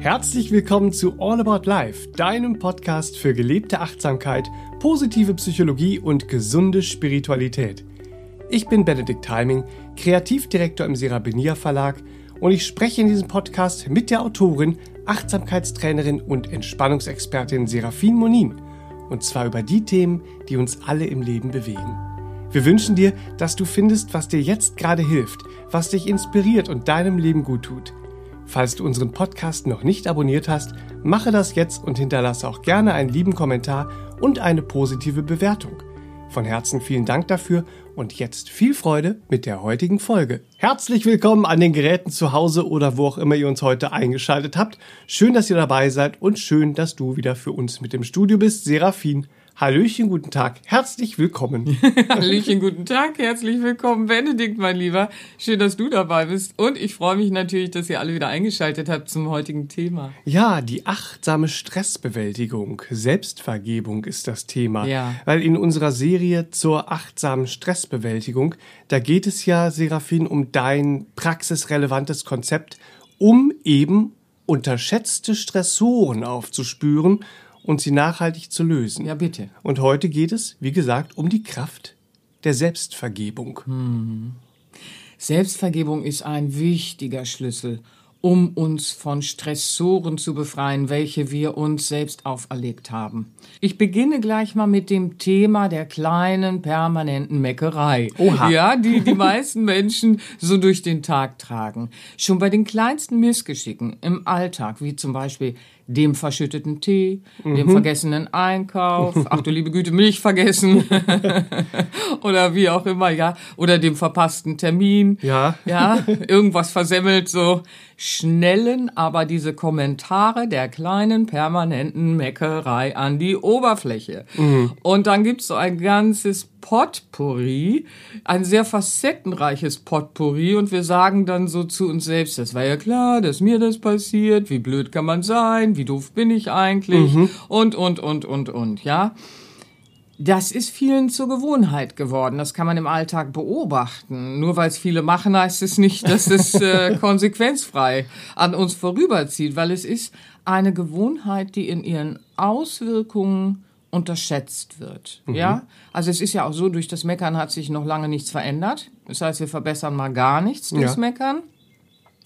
Herzlich willkommen zu All About Life, deinem Podcast für gelebte Achtsamkeit, positive Psychologie und gesunde Spiritualität. Ich bin Benedikt Heiming, Kreativdirektor im Serabenia Verlag und ich spreche in diesem Podcast mit der Autorin, Achtsamkeitstrainerin und Entspannungsexpertin Serafin Monin. Und zwar über die Themen, die uns alle im Leben bewegen. Wir wünschen dir, dass du findest, was dir jetzt gerade hilft, was dich inspiriert und deinem Leben gut tut. Falls du unseren Podcast noch nicht abonniert hast, mache das jetzt und hinterlasse auch gerne einen lieben Kommentar und eine positive Bewertung. Von Herzen vielen Dank dafür und jetzt viel Freude mit der heutigen Folge. Herzlich willkommen an den Geräten zu Hause oder wo auch immer ihr uns heute eingeschaltet habt. Schön, dass ihr dabei seid und schön, dass du wieder für uns mit im Studio bist, Serafin. Hallöchen, guten Tag, herzlich willkommen. Hallöchen, guten Tag, herzlich willkommen, Benedikt, mein Lieber. Schön, dass du dabei bist. Und ich freue mich natürlich, dass ihr alle wieder eingeschaltet habt zum heutigen Thema. Ja, die achtsame Stressbewältigung, Selbstvergebung ist das Thema. Ja. Weil in unserer Serie zur achtsamen Stressbewältigung, da geht es ja, Serafin, um dein praxisrelevantes Konzept, um eben unterschätzte Stressoren aufzuspüren und sie nachhaltig zu lösen. Ja, bitte. Und heute geht es, wie gesagt, um die Kraft der Selbstvergebung. Selbstvergebung ist ein wichtiger Schlüssel, um uns von Stressoren zu befreien, welche wir uns selbst auferlegt haben. Ich beginne gleich mal mit dem Thema der kleinen permanenten Meckerei. Oha. Ja, die die meisten Menschen so durch den Tag tragen. Schon bei den kleinsten Missgeschicken im Alltag, wie zum Beispiel dem verschütteten Tee, dem vergessenen Einkauf, ach du liebe Güte, Milch vergessen oder wie auch immer, ja, oder dem verpassten Termin, Ja. ja, irgendwas versemmelt, so schnellen aber diese Kommentare der kleinen permanenten Meckerei an die Oberfläche. Und dann gibt's so ein ganzes Potpourri, ein sehr facettenreiches Potpourri und wir sagen dann so zu uns selbst, das war ja klar, dass mir das passiert, wie blöd kann man sein, wie doof bin ich eigentlich und, und, und, und, und, ja. Das ist vielen zur Gewohnheit geworden. Das kann man im Alltag beobachten. Nur weil es viele machen, heißt es nicht, dass es äh, konsequenzfrei an uns vorüberzieht, weil es ist eine Gewohnheit, die in ihren Auswirkungen unterschätzt wird. Ja, also es ist ja auch so, durch das Meckern hat sich noch lange nichts verändert. Das heißt, wir verbessern mal gar nichts durchs Ja. Meckern.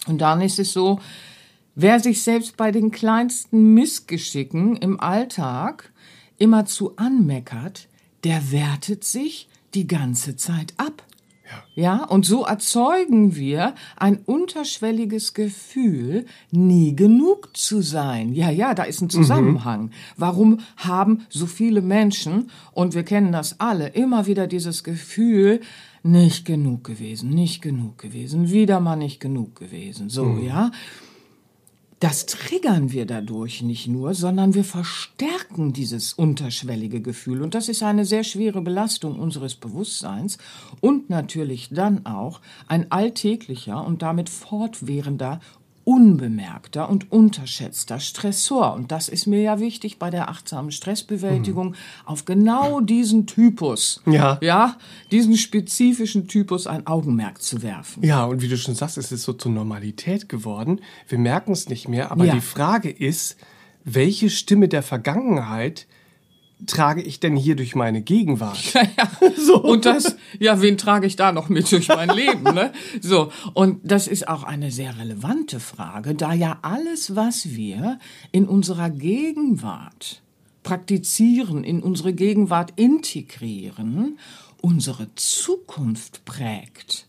Und dann ist es so, wer sich selbst bei den kleinsten Missgeschicken im Alltag immerzu anmeckert, der wertet sich die ganze Zeit ab. Ja, und so erzeugen wir ein unterschwelliges Gefühl, nie genug zu sein. Ja, ja, da ist ein Zusammenhang. Warum haben so viele Menschen, und wir kennen das alle, immer wieder dieses Gefühl, nicht genug gewesen, nicht genug gewesen, wieder mal nicht genug gewesen. So, ja. Das triggern wir dadurch nicht nur, sondern wir verstärken dieses unterschwellige Gefühl. Und das ist eine sehr schwere Belastung unseres Bewusstseins und natürlich dann auch ein alltäglicher und damit fortwährender, unbemerkter und unterschätzter Stressor. Und das ist mir ja wichtig bei der achtsamen Stressbewältigung, auf genau diesen Typus, Ja. ja, diesen spezifischen Typus ein Augenmerk zu werfen. Ja, und wie du schon sagst, es ist so zur Normalität geworden. Wir merken es nicht mehr, aber Ja. die Frage ist, welche Stimme der Vergangenheit trage ich denn hier durch meine Gegenwart? So. Und das, ja, wen trage ich da noch mit durch mein Leben, ne? So. Und das ist auch eine sehr relevante Frage, da ja alles, was wir in unserer Gegenwart praktizieren, in unsere Gegenwart integrieren, unsere Zukunft prägt.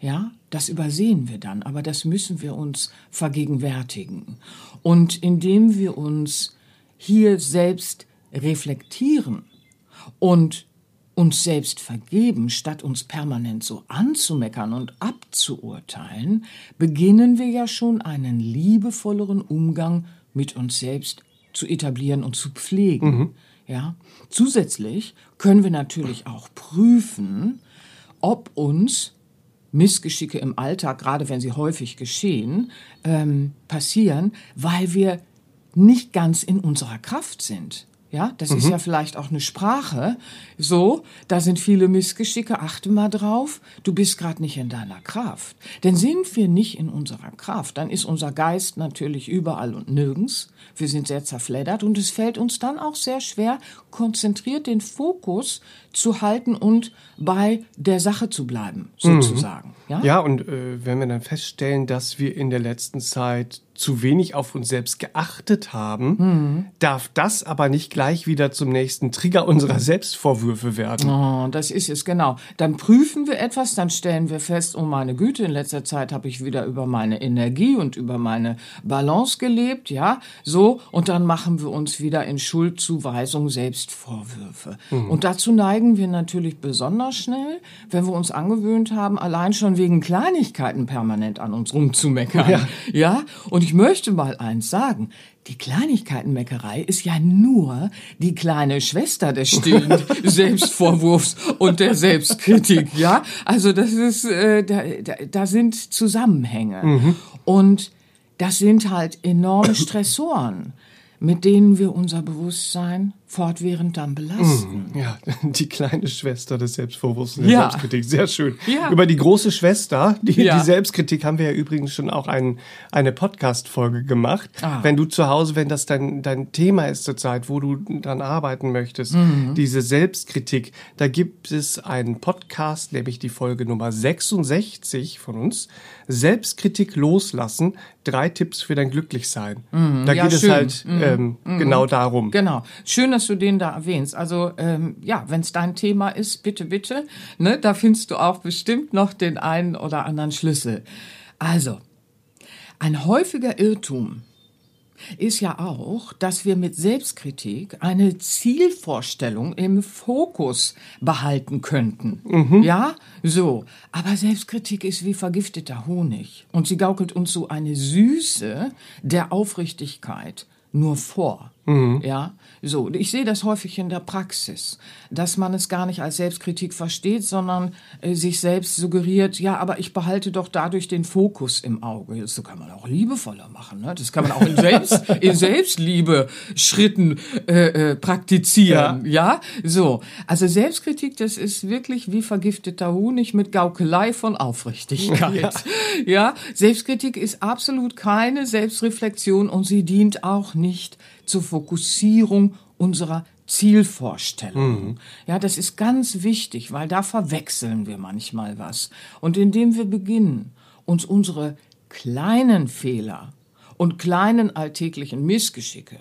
Ja, das übersehen wir dann, aber das müssen wir uns vergegenwärtigen. Und indem wir uns hier selbst reflektieren und uns selbst vergeben, statt uns permanent so anzumeckern und abzuurteilen, beginnen wir ja schon einen liebevolleren Umgang mit uns selbst zu etablieren und zu pflegen. Ja? Zusätzlich können wir natürlich auch prüfen, ob uns Missgeschicke im Alltag, gerade wenn sie häufig geschehen, ähm, passieren, weil wir nicht ganz in unserer Kraft sind. Ja, das ist ja vielleicht auch eine Sprache. So, da sind viele Missgeschicke. Achte mal drauf. Du bist gerade nicht in deiner Kraft. Denn sind wir nicht in unserer Kraft, dann ist unser Geist natürlich überall und nirgends. Wir sind sehr zerfleddert und es fällt uns dann auch sehr schwer, konzentriert den Fokus zu halten und bei der Sache zu bleiben, sozusagen. Ja? Ja, und äh, wenn wir dann feststellen, dass wir in der letzten Zeit zu wenig auf uns selbst geachtet haben, darf das aber nicht gleich wieder zum nächsten Trigger unserer Selbstvorwürfe werden. Oh, das ist es, genau. Dann prüfen wir etwas, dann stellen wir fest, oh meine Güte, in letzter Zeit habe ich wieder über meine Energie und über meine Balance gelebt, ja, so, und dann machen wir uns wieder in Schuldzuweisung Selbstvorwürfe. Und dazu neigen wir natürlich besonders schnell, wenn wir uns angewöhnt haben, allein schon wegen Kleinigkeiten permanent an uns rumzumeckern. Ja. Ja, und ich möchte mal eins sagen. Die Kleinigkeitenmeckerei ist ja nur die kleine Schwester des stillen Selbstvorwurfs und der Selbstkritik, ja? Also das ist, äh, da, da, da sind Zusammenhänge. Und das sind halt enorme Stressoren, mit denen wir unser Bewusstsein fortwährend dann belasten. Ja, die kleine Schwester des Selbstvorwurfs und der Ja. Selbstkritik. Sehr schön. Ja. Über die große Schwester, die, Ja. die Selbstkritik, haben wir ja übrigens schon auch ein, eine Podcast-Folge gemacht. Ah. Wenn du zu Hause, wenn das dein, dein Thema ist zurzeit, wo du dran arbeiten möchtest, Mhm. diese Selbstkritik, da gibt es einen Podcast, nämlich die Folge Nummer 66 von uns. Selbstkritik loslassen. Drei Tipps für dein Glücklichsein. Da Mhm. Ja, geht es schön. Mhm. halt ähm, genau darum. Genau. Schön, dass du den da erwähnst. Also ähm, ja, wenn es dein Thema ist, bitte, bitte. Ne, da findest du auch bestimmt noch den einen oder anderen Schlüssel. Also, ein häufiger Irrtum ist ja auch, dass wir mit Selbstkritik eine Zielvorstellung im Fokus behalten könnten. Ja, so. Aber Selbstkritik ist wie vergifteter Honig und sie gaukelt uns so eine Süße der Aufrichtigkeit nur vor. Ja, so. Ich sehe das häufig in der Praxis, dass man es gar nicht als Selbstkritik versteht, sondern äh, sich selbst suggeriert, ja, aber ich behalte doch dadurch den Fokus im Auge. Das kann man auch liebevoller machen. Ne? Das kann man auch in, Selbst, in Selbstliebe Schritten äh, äh, praktizieren. Ja. so. Also Selbstkritik, das ist wirklich wie vergifteter Honig mit Gaukelei von Aufrichtigkeit. ja, Selbstkritik ist absolut keine Selbstreflexion und sie dient auch nicht zur Fokussierung unserer Zielvorstellung. Ja, das ist ganz wichtig, weil da verwechseln wir manchmal was. Und indem wir beginnen, uns unsere kleinen Fehler und kleinen alltäglichen Missgeschicke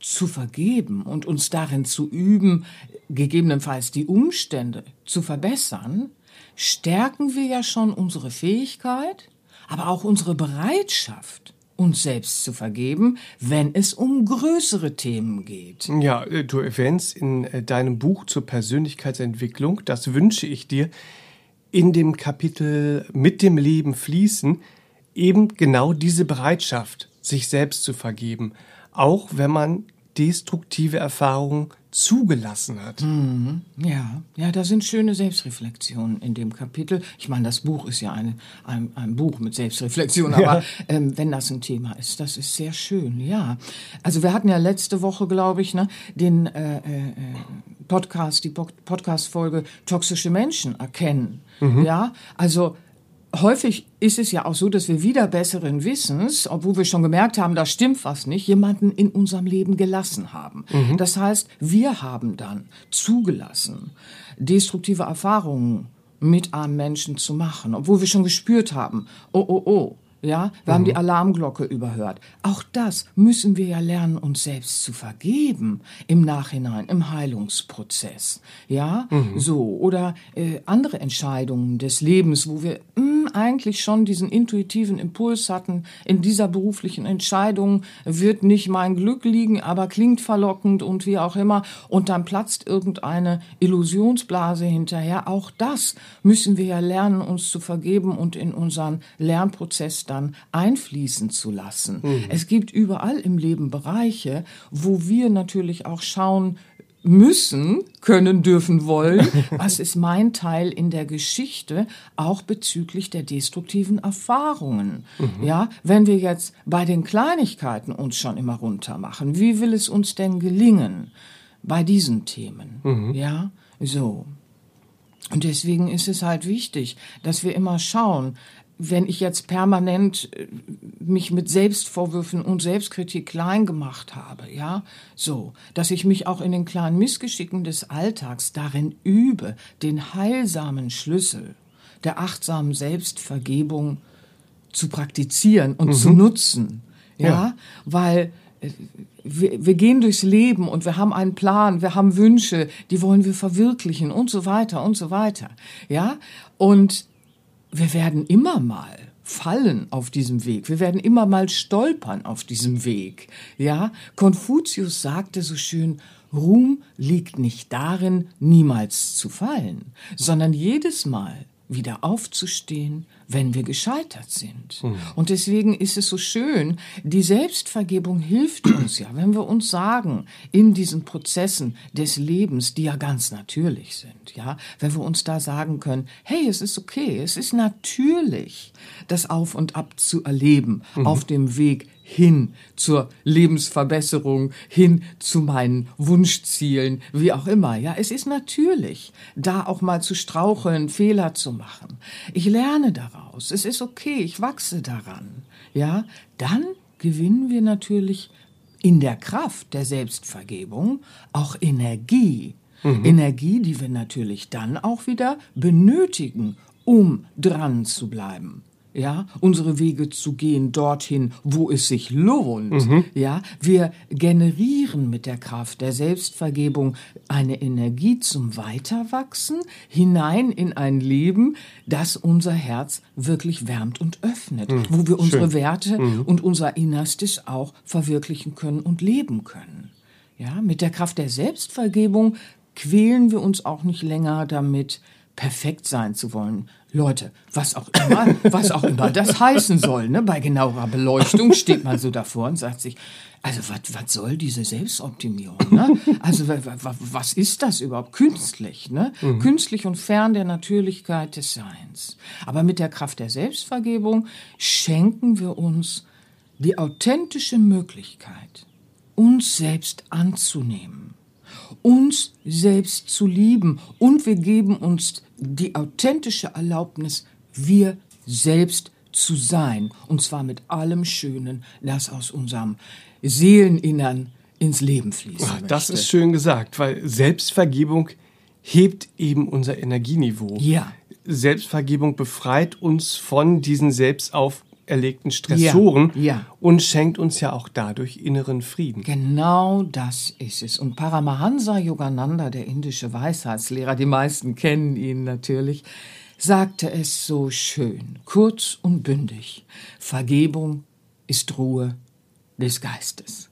zu vergeben und uns darin zu üben, gegebenenfalls die Umstände zu verbessern, stärken wir ja schon unsere Fähigkeit, aber auch unsere Bereitschaft, uns selbst zu vergeben, wenn es um größere Themen geht. Ja, äh, du erwähnst in äh, deinem Buch zur Persönlichkeitsentwicklung, das wünsche ich dir, in dem Kapitel mit dem Leben fließen, eben genau diese Bereitschaft, sich selbst zu vergeben, auch wenn man destruktive Erfahrungen zugelassen hat. Ja, ja, da sind schöne Selbstreflexionen in dem Kapitel. Ich meine, das Buch ist ja ein, ein, ein Buch mit Selbstreflexion, aber ähm, wenn das ein Thema ist, das ist sehr schön, ja. Also wir hatten ja letzte Woche, glaube ich, ne, den äh, äh, Podcast, die Pod- Podcast-Folge Toxische Menschen erkennen. Ja, also häufig ist es ja auch so, dass wir wieder besseren Wissens, obwohl wir schon gemerkt haben, da stimmt was nicht, jemanden in unserem Leben gelassen haben. Das heißt, wir haben dann zugelassen, destruktive Erfahrungen mit einem Menschen zu machen, obwohl wir schon gespürt haben, oh, oh, oh, ja, wir haben die Alarmglocke überhört. Auch das müssen wir ja lernen, uns selbst zu vergeben im Nachhinein, im Heilungsprozess. Ja, so. Oder äh, andere Entscheidungen des Lebens, wo wir mh, eigentlich schon diesen intuitiven Impuls hatten, in dieser beruflichen Entscheidung wird nicht mein Glück liegen, aber klingt verlockend und wie auch immer. Und dann platzt irgendeine Illusionsblase hinterher. Auch das müssen wir ja lernen, uns zu vergeben und in unseren Lernprozess dann einfließen zu lassen. Es gibt überall im Leben Bereiche, wo wir natürlich auch schauen müssen, können, dürfen, wollen. Was ist mein Teil in der Geschichte, auch bezüglich der destruktiven Erfahrungen? Mhm. Ja, wenn wir jetzt bei den Kleinigkeiten uns schon immer runter machen, wie will es uns denn gelingen bei diesen Themen? Mhm. Ja, so. Und deswegen ist es halt wichtig, dass wir immer schauen, wenn ich jetzt permanent äh, mich mit Selbstvorwürfen und Selbstkritik klein gemacht habe, ja, so, dass ich mich auch in den kleinen Missgeschicken des Alltags darin übe, den heilsamen Schlüssel der achtsamen Selbstvergebung zu praktizieren und mhm. zu nutzen, ja, ja. weil äh, wir, wir gehen durchs Leben und wir haben einen Plan, wir haben Wünsche, die wollen wir verwirklichen und so weiter und so weiter, ja, und wir werden immer mal fallen auf diesem Weg. Wir werden immer mal stolpern auf diesem Weg. Ja, Konfuzius sagte so schön, Ruhm liegt nicht darin, niemals zu fallen, sondern jedes Mal wieder aufzustehen, wenn wir gescheitert sind. Mhm. Und deswegen ist es so schön, die Selbstvergebung hilft uns ja, wenn wir uns sagen, in diesen Prozessen des Lebens, die ja ganz natürlich sind, ja, wenn wir uns da sagen können, hey, es ist okay, es ist natürlich, das Auf und Ab zu erleben mhm. auf dem Weg hin zur Lebensverbesserung, hin zu meinen Wunschzielen, wie auch immer. Ja, es ist natürlich, da auch mal zu straucheln, Fehler zu machen. Ich lerne daraus. Es ist okay, ich wachse daran. Ja, dann gewinnen wir natürlich in der Kraft der Selbstvergebung auch Energie. Mhm. Energie, die wir natürlich dann auch wieder benötigen, um dran zu bleiben ja, unsere Wege zu gehen dorthin, wo es sich lohnt. Mhm. Ja, wir generieren mit der Kraft der Selbstvergebung eine Energie zum Weiterwachsen hinein in ein Leben, das unser Herz wirklich wärmt und öffnet, mhm. wo wir unsere Schön. Werte mhm. und unser Innerstes auch verwirklichen können und leben können. Ja, mit der Kraft der Selbstvergebung quälen wir uns auch nicht länger damit, perfekt sein zu wollen. Leute, was auch immer, was auch immer das heißen soll, ne? Bei genauerer Beleuchtung steht man so davor und sagt sich, also was soll diese Selbstoptimierung? Ne? Also was ist das überhaupt? Künstlich, ne? Mhm. Künstlich und fern der Natürlichkeit des Seins. Aber mit der Kraft der Selbstvergebung schenken wir uns die authentische Möglichkeit, uns selbst anzunehmen uns selbst zu lieben und wir geben uns die authentische Erlaubnis, wir selbst zu sein. Und zwar mit allem Schönen, das aus unserem Seeleninnern ins Leben fließt. Ach, das ist schön gesagt, weil Selbstvergebung hebt eben unser Energieniveau. Ja. Selbstvergebung befreit uns von diesen selbstauf erlegten Stressoren ja, ja. und schenkt uns ja auch dadurch inneren Frieden. Genau das ist es. Und Paramahansa Yogananda, der indische Weisheitslehrer, die meisten kennen ihn natürlich, sagte es so schön, kurz und bündig. Vergebung ist Ruhe des Geistes.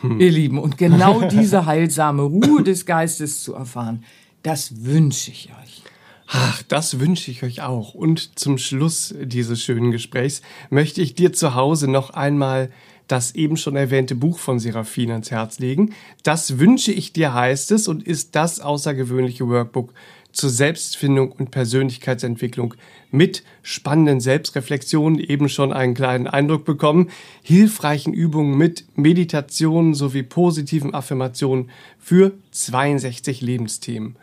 Hm. Ihr Lieben, und genau diese heilsame Ruhe des Geistes zu erfahren, das wünsche ich euch. Ach, das wünsche ich euch auch. Und zum Schluss dieses schönen Gesprächs möchte ich dir zu Hause noch einmal das eben schon erwähnte Buch von Serafin ans Herz legen. Das wünsche ich dir heißt es und ist das außergewöhnliche Workbook zur Selbstfindung und Persönlichkeitsentwicklung mit spannenden Selbstreflexionen eben schon einen kleinen Eindruck bekommen, hilfreichen Übungen mit Meditationen sowie positiven Affirmationen für 62 Lebensthemen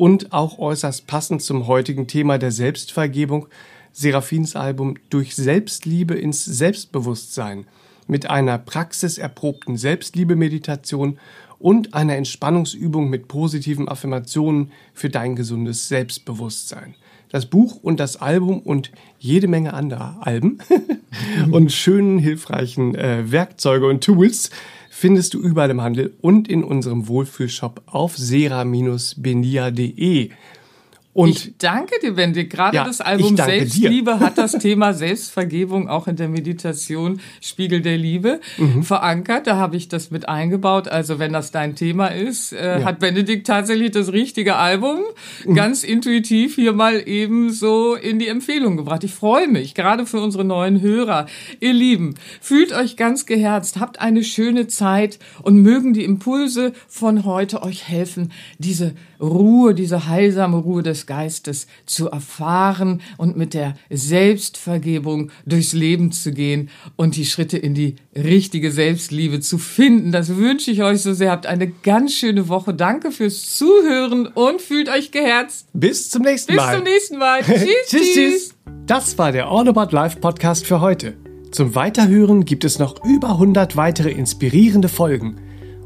und auch äußerst passend zum heutigen Thema der Selbstvergebung Seraphins Album Durch Selbstliebe ins Selbstbewusstsein mit einer praxiserprobten Selbstliebe-Meditation und einer Entspannungsübung mit positiven Affirmationen für dein gesundes Selbstbewusstsein. Das Buch und das Album und jede Menge anderer Alben und schönen, hilfreichen äh, Werkzeuge und Tools findest du überall im Handel und in unserem Wohlfühlshop auf sera-benia.de. Und ich danke dir, Benedikt. Gerade ja, das Album Selbstliebe hat das Thema Selbstvergebung auch in der Meditation Spiegel der Liebe mhm. verankert. Da habe ich das mit eingebaut. Also wenn das dein Thema ist, äh, ja. hat Benedikt tatsächlich das richtige Album mhm. ganz intuitiv hier mal eben so in die Empfehlung gebracht. Ich freue mich, gerade für unsere neuen Hörer. Ihr Lieben, fühlt euch ganz geherzt, habt eine schöne Zeit und mögen die Impulse von heute euch helfen, diese Ruhe, diese heilsame Ruhe des Geistes zu erfahren und mit der Selbstvergebung durchs Leben zu gehen und die Schritte in die richtige Selbstliebe zu finden. Das wünsche ich euch so sehr. Habt eine ganz schöne Woche. Danke fürs Zuhören und fühlt euch geherzt. Bis zum nächsten Mal. Bis zum nächsten Mal. tschüss, tschüss, tschüss. Das war der All About Life Podcast für heute. Zum Weiterhören gibt es noch über 100 weitere inspirierende Folgen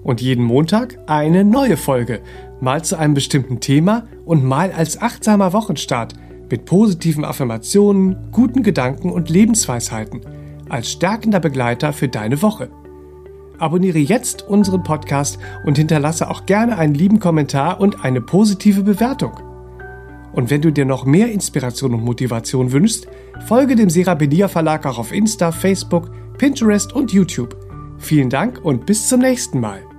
und jeden Montag eine neue Folge, mal zu einem bestimmten Thema und mal als achtsamer Wochenstart mit positiven Affirmationen, guten Gedanken und Lebensweisheiten als stärkender Begleiter für deine Woche. Abonniere jetzt unseren Podcast und hinterlasse auch gerne einen lieben Kommentar und eine positive Bewertung. Und wenn du dir noch mehr Inspiration und Motivation wünschst, folge dem Serapedia Verlag auch auf Insta, Facebook, Pinterest und YouTube. Vielen Dank und bis zum nächsten Mal.